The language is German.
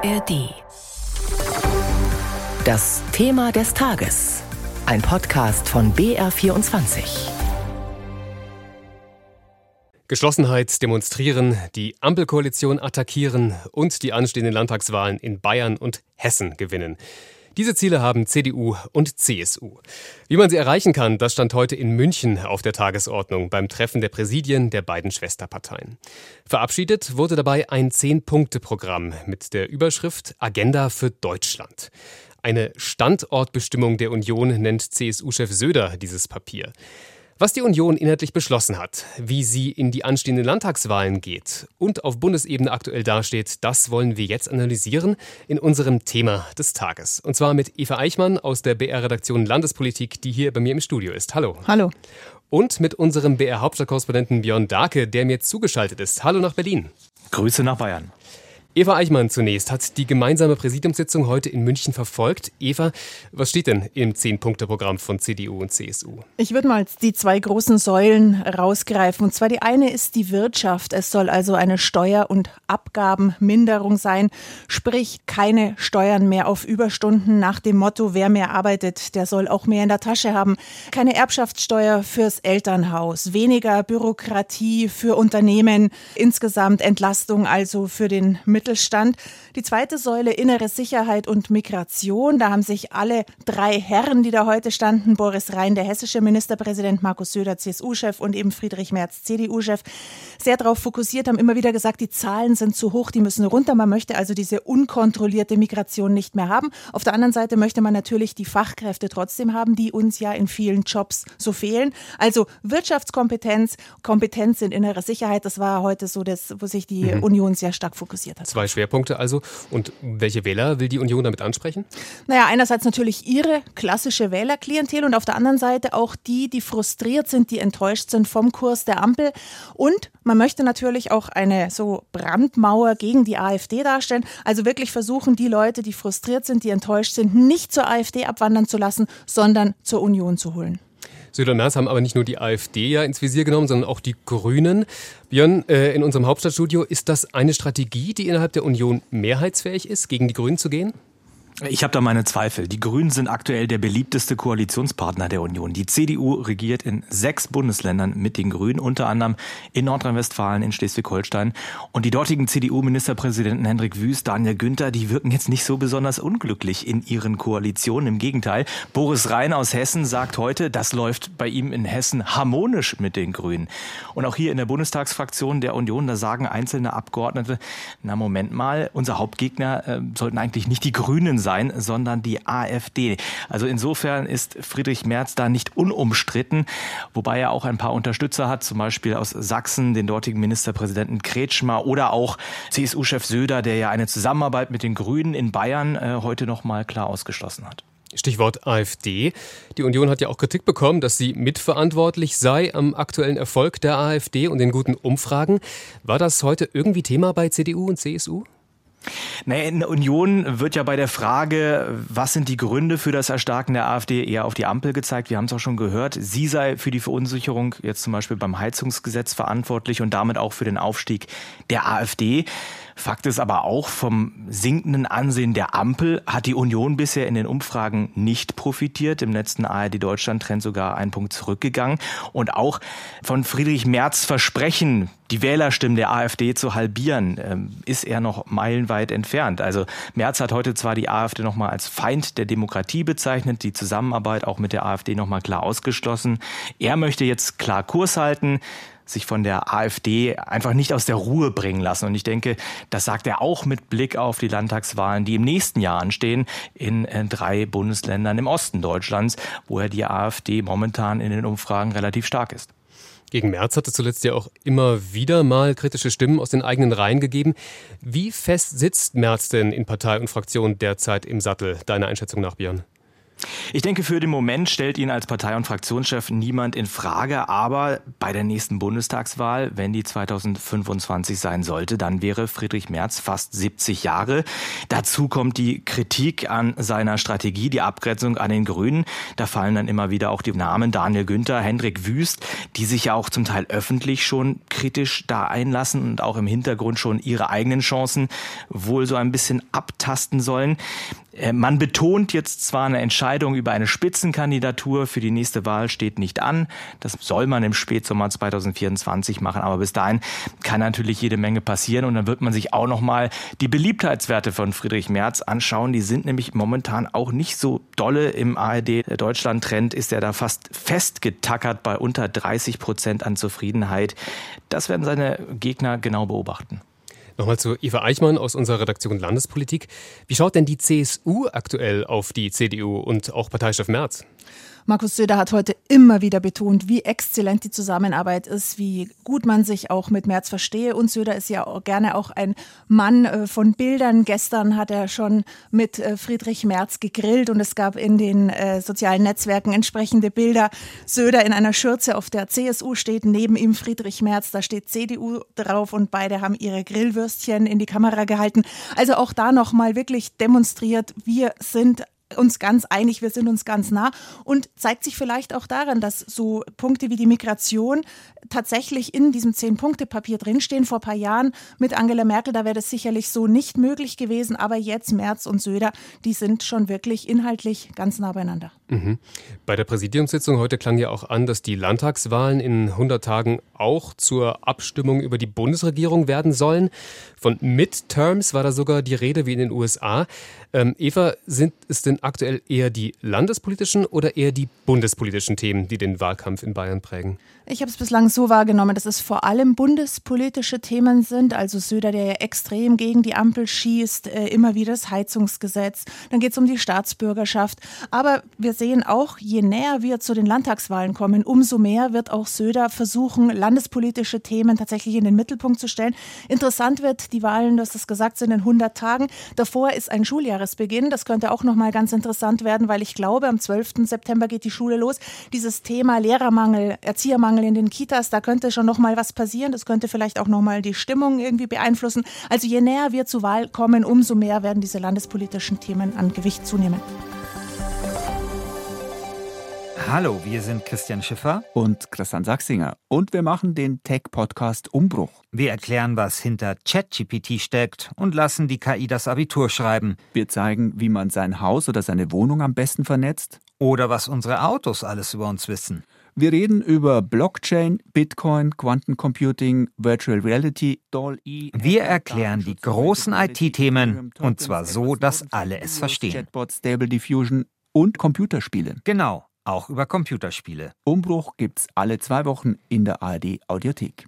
ARD. Das Thema des Tages. Ein Podcast von BR24. Geschlossenheit demonstrieren, die Ampelkoalition attackieren und die anstehenden Landtagswahlen in Bayern und Hessen gewinnen. Diese Ziele haben CDU und CSU. Wie man sie erreichen kann, das stand heute in München auf der Tagesordnung beim Treffen der Präsidien der beiden Schwesterparteien. Verabschiedet wurde dabei ein Zehn-Punkte-Programm mit der Überschrift Agenda für Deutschland. Eine Standortbestimmung der Union nennt CSU-Chef Söder dieses Papier. Was die Union inhaltlich beschlossen hat, wie sie in die anstehenden Landtagswahlen geht und auf Bundesebene aktuell dasteht, das wollen wir jetzt analysieren in unserem Thema des Tages. Und zwar mit Eva Eichmann aus der BR-Redaktion Landespolitik, die hier bei mir im Studio ist. Hallo. Hallo. Und mit unserem BR-Hauptstadtkorrespondenten Björn Darke, der mir zugeschaltet ist. Hallo nach Berlin. Grüße nach Bayern. Eva Eichmann zunächst hat die gemeinsame Präsidiumssitzung heute in München verfolgt. Eva, was steht denn im Zehn-Punkte-Programm von CDU und CSU? Ich würde mal die zwei großen Säulen rausgreifen. Und zwar die eine ist die Wirtschaft. Es soll also eine Steuer- und Abgabenminderung sein, sprich keine Steuern mehr auf Überstunden nach dem Motto, wer mehr arbeitet, der soll auch mehr in der Tasche haben. Keine Erbschaftssteuer fürs Elternhaus, weniger Bürokratie für Unternehmen, insgesamt Entlastung also für den Mittel Mittelstand. Die zweite Säule innere Sicherheit und Migration. Da haben sich alle drei Herren, die da heute standen, Boris Rhein, der hessische Ministerpräsident, Markus Söder, CSU-Chef und eben Friedrich Merz, CDU-Chef, sehr darauf fokussiert, haben immer wieder gesagt, die Zahlen sind zu hoch, die müssen runter. Man möchte also diese unkontrollierte Migration nicht mehr haben. Auf der anderen Seite möchte man natürlich die Fachkräfte trotzdem haben, die uns ja in vielen Jobs so fehlen. Also Wirtschaftskompetenz, Kompetenz in innerer Sicherheit, das war heute so das, wo sich die mhm. Union sehr stark fokussiert hat. Zwei Schwerpunkte also. Und welche Wähler will die Union damit ansprechen? Naja, einerseits natürlich ihre klassische Wählerklientel und auf der anderen Seite auch die, die frustriert sind, die enttäuscht sind vom Kurs der Ampel. Und man möchte natürlich auch eine so Brandmauer gegen die AfD darstellen. Also wirklich versuchen, die Leute, die frustriert sind, die enttäuscht sind, nicht zur AfD abwandern zu lassen, sondern zur Union zu holen. Merz haben aber nicht nur die AfD ja ins Visier genommen, sondern auch die Grünen. Björn, äh, in unserem Hauptstadtstudio, ist das eine Strategie, die innerhalb der Union mehrheitsfähig ist, gegen die Grünen zu gehen? Ich habe da meine Zweifel. Die Grünen sind aktuell der beliebteste Koalitionspartner der Union. Die CDU regiert in sechs Bundesländern mit den Grünen, unter anderem in Nordrhein-Westfalen, in Schleswig-Holstein. Und die dortigen CDU-Ministerpräsidenten Hendrik Wüst, Daniel Günther, die wirken jetzt nicht so besonders unglücklich in ihren Koalitionen. Im Gegenteil, Boris Rhein aus Hessen sagt heute, das läuft bei ihm in Hessen harmonisch mit den Grünen. Und auch hier in der Bundestagsfraktion der Union, da sagen einzelne Abgeordnete, na Moment mal, unser Hauptgegner äh, sollten eigentlich nicht die Grünen sein sein, sondern die AfD. Also insofern ist Friedrich Merz da nicht unumstritten, wobei er auch ein paar Unterstützer hat, zum Beispiel aus Sachsen, den dortigen Ministerpräsidenten Kretschmer oder auch CSU-Chef Söder, der ja eine Zusammenarbeit mit den Grünen in Bayern äh, heute noch mal klar ausgeschlossen hat. Stichwort AfD. Die Union hat ja auch Kritik bekommen, dass sie mitverantwortlich sei am aktuellen Erfolg der AfD und den guten Umfragen. War das heute irgendwie Thema bei CDU und CSU? Naja, in der Union wird ja bei der Frage, was sind die Gründe für das Erstarken der AfD, eher auf die Ampel gezeigt. Wir haben es auch schon gehört. Sie sei für die Verunsicherung jetzt zum Beispiel beim Heizungsgesetz verantwortlich und damit auch für den Aufstieg der AfD. Fakt ist aber auch, vom sinkenden Ansehen der Ampel hat die Union bisher in den Umfragen nicht profitiert. Im letzten ARD-Deutschland-Trend sogar ein Punkt zurückgegangen. Und auch von Friedrich Merz Versprechen, die Wählerstimmen der AfD zu halbieren, ähm, ist er noch meilenweit entfernt. Also Merz hat heute zwar die AfD nochmal als Feind der Demokratie bezeichnet, die Zusammenarbeit auch mit der AfD nochmal klar ausgeschlossen. Er möchte jetzt klar Kurs halten sich von der AfD einfach nicht aus der Ruhe bringen lassen. Und ich denke, das sagt er auch mit Blick auf die Landtagswahlen, die im nächsten Jahr anstehen, in äh, drei Bundesländern im Osten Deutschlands, wo ja die AfD momentan in den Umfragen relativ stark ist. Gegen Merz hat es zuletzt ja auch immer wieder mal kritische Stimmen aus den eigenen Reihen gegeben. Wie fest sitzt Merz denn in Partei und Fraktion derzeit im Sattel, deiner Einschätzung nach, Björn? Ich denke, für den Moment stellt ihn als Partei- und Fraktionschef niemand in Frage. Aber bei der nächsten Bundestagswahl, wenn die 2025 sein sollte, dann wäre Friedrich Merz fast 70 Jahre. Dazu kommt die Kritik an seiner Strategie, die Abgrenzung an den Grünen. Da fallen dann immer wieder auch die Namen Daniel Günther, Hendrik Wüst, die sich ja auch zum Teil öffentlich schon kritisch da einlassen und auch im Hintergrund schon ihre eigenen Chancen wohl so ein bisschen abtasten sollen. Äh, man betont jetzt zwar eine Entscheidung über eine Spitzenkandidatur für die nächste Wahl steht nicht an. Das soll man im Spätsommer 2024 machen, aber bis dahin kann natürlich jede Menge passieren und dann wird man sich auch noch mal die Beliebtheitswerte von Friedrich Merz anschauen. Die sind nämlich momentan auch nicht so dolle im ARD Deutschland Trend ist er da fast festgetackert bei unter 30 Prozent an Zufriedenheit. Das werden seine Gegner genau beobachten. Nochmal zu Eva Eichmann aus unserer Redaktion Landespolitik. Wie schaut denn die CSU aktuell auf die CDU und auch Parteichef Merz? Markus Söder hat heute immer wieder betont, wie exzellent die Zusammenarbeit ist, wie gut man sich auch mit Merz verstehe. Und Söder ist ja auch gerne auch ein Mann äh, von Bildern. Gestern hat er schon mit äh, Friedrich Merz gegrillt und es gab in den äh, sozialen Netzwerken entsprechende Bilder. Söder in einer Schürze auf der CSU steht, neben ihm Friedrich Merz, da steht CDU drauf und beide haben ihre Grillwürstchen in die Kamera gehalten. Also auch da nochmal wirklich demonstriert, wir sind uns ganz einig, wir sind uns ganz nah und zeigt sich vielleicht auch daran, dass so Punkte wie die Migration tatsächlich in diesem Zehn-Punkte-Papier drinstehen. Vor ein paar Jahren mit Angela Merkel, da wäre das sicherlich so nicht möglich gewesen, aber jetzt Merz und Söder, die sind schon wirklich inhaltlich ganz nah beieinander. Mhm. Bei der Präsidiumssitzung heute klang ja auch an, dass die Landtagswahlen in 100 Tagen auch zur Abstimmung über die Bundesregierung werden sollen. Von Midterms war da sogar die Rede wie in den USA. Ähm, Eva, sind es denn aktuell eher die landespolitischen oder eher die bundespolitischen Themen, die den Wahlkampf in Bayern prägen? Ich habe es bislang so wahrgenommen, dass es vor allem bundespolitische Themen sind. Also Söder, der ja extrem gegen die Ampel schießt, äh, immer wieder das Heizungsgesetz. Dann geht es um die Staatsbürgerschaft. Aber wir sehen auch, je näher wir zu den Landtagswahlen kommen, umso mehr wird auch Söder versuchen, landespolitische Themen tatsächlich in den Mittelpunkt zu stellen. Interessant wird die Wahlen, du hast es gesagt, sind in 100 Tagen. Davor ist ein Schuljahresbeginn. Das könnte auch nochmal ganz interessant werden, weil ich glaube, am 12. September geht die Schule los. Dieses Thema Lehrermangel, Erziehermangel, in den Kitas, da könnte schon noch mal was passieren. Das könnte vielleicht auch noch mal die Stimmung irgendwie beeinflussen. Also je näher wir zur Wahl kommen, umso mehr werden diese landespolitischen Themen an Gewicht zunehmen. Hallo, wir sind Christian Schiffer und Christian Sachsinger und wir machen den Tech-Podcast Umbruch. Wir erklären, was hinter ChatGPT steckt und lassen die KI das Abitur schreiben. Wir zeigen, wie man sein Haus oder seine Wohnung am besten vernetzt. Oder was unsere Autos alles über uns wissen. Wir reden über Blockchain, Bitcoin, Quantencomputing, Virtual Reality, DALL-E. Wir erklären die großen IT-Themen und zwar so, dass alle es verstehen. Chatbot, Stable Diffusion und Computerspiele. Genau, auch über Computerspiele. Umbruch gibt's alle zwei Wochen in der ARD Audiothek.